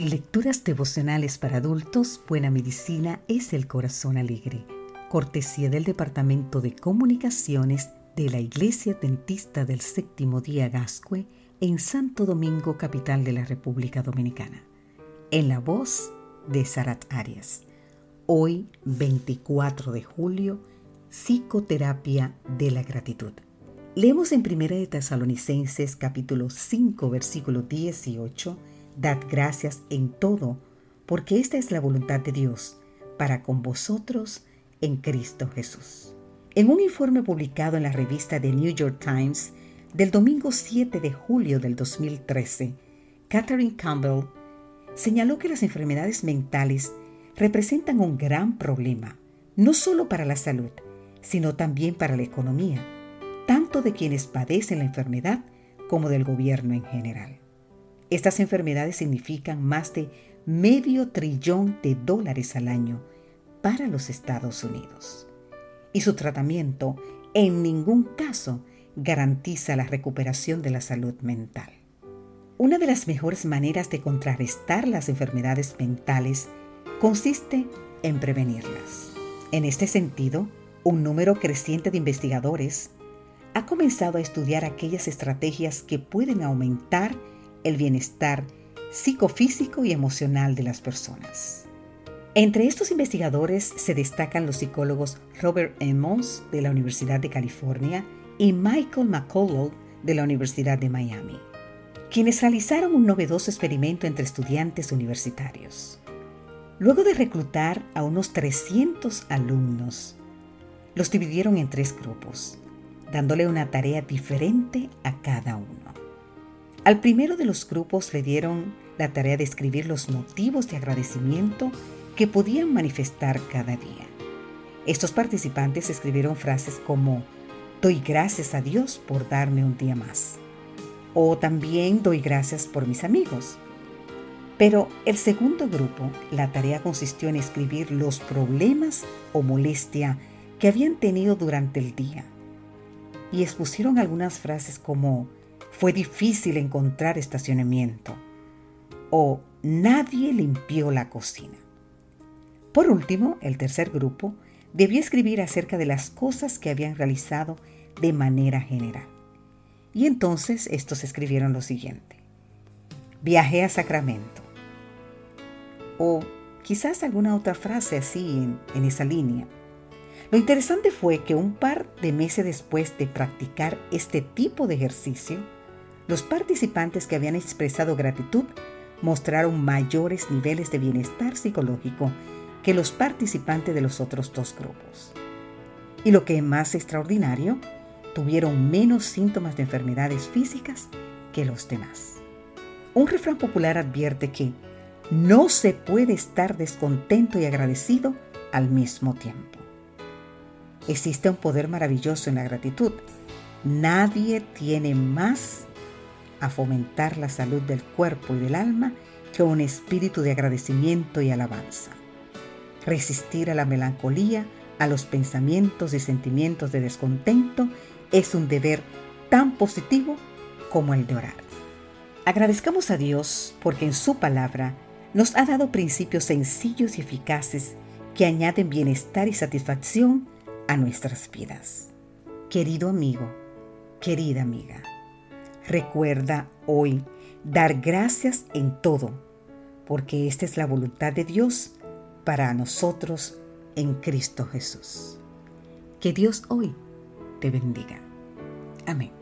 Lecturas devocionales para adultos, Buena Medicina es el Corazón Alegre. Cortesía del Departamento de Comunicaciones de la Iglesia Dentista del Séptimo Día Gascue en Santo Domingo, capital de la República Dominicana. En la voz de Sarat Arias. Hoy, 24 de julio, Psicoterapia de la Gratitud. Leemos en 1 de Tesalonicenses capítulo 5 versículo 18 Dad gracias en todo, porque esta es la voluntad de Dios para con vosotros en Cristo Jesús. En un informe publicado en la revista The New York Times del domingo 7 de julio del 2013, Catherine Campbell señaló que las enfermedades mentales representan un gran problema, no solo para la salud, sino también para la economía, tanto de quienes padecen la enfermedad como del gobierno en general. Estas enfermedades significan más de medio trillón de dólares al año para los Estados Unidos. Y su tratamiento en ningún caso garantiza la recuperación de la salud mental. Una de las mejores maneras de contrarrestar las enfermedades mentales consiste en prevenirlas. En este sentido, un número creciente de investigadores ha comenzado a estudiar aquellas estrategias que pueden aumentar el bienestar psicofísico y emocional de las personas. Entre estos investigadores se destacan los psicólogos Robert Emmons de la Universidad de California y Michael McCullough de la Universidad de Miami, quienes realizaron un novedoso experimento entre estudiantes universitarios. Luego de reclutar a unos 300 alumnos, los dividieron en tres grupos, dándole una tarea diferente a cada uno. Al primero de los grupos le dieron la tarea de escribir los motivos de agradecimiento que podían manifestar cada día. Estos participantes escribieron frases como Doy gracias a Dios por darme un día más. O también doy gracias por mis amigos. Pero el segundo grupo, la tarea consistió en escribir los problemas o molestia que habían tenido durante el día. Y expusieron algunas frases como fue difícil encontrar estacionamiento o nadie limpió la cocina. Por último, el tercer grupo debió escribir acerca de las cosas que habían realizado de manera general. Y entonces estos escribieron lo siguiente. Viajé a Sacramento. O quizás alguna otra frase así en, en esa línea. Lo interesante fue que un par de meses después de practicar este tipo de ejercicio, los participantes que habían expresado gratitud mostraron mayores niveles de bienestar psicológico que los participantes de los otros dos grupos. Y lo que es más extraordinario, tuvieron menos síntomas de enfermedades físicas que los demás. Un refrán popular advierte que no se puede estar descontento y agradecido al mismo tiempo. Existe un poder maravilloso en la gratitud. Nadie tiene más a fomentar la salud del cuerpo y del alma que un espíritu de agradecimiento y alabanza. Resistir a la melancolía, a los pensamientos y sentimientos de descontento es un deber tan positivo como el de orar. Agradezcamos a Dios porque en su palabra nos ha dado principios sencillos y eficaces que añaden bienestar y satisfacción a nuestras vidas. Querido amigo, querida amiga, Recuerda hoy dar gracias en todo, porque esta es la voluntad de Dios para nosotros en Cristo Jesús. Que Dios hoy te bendiga. Amén.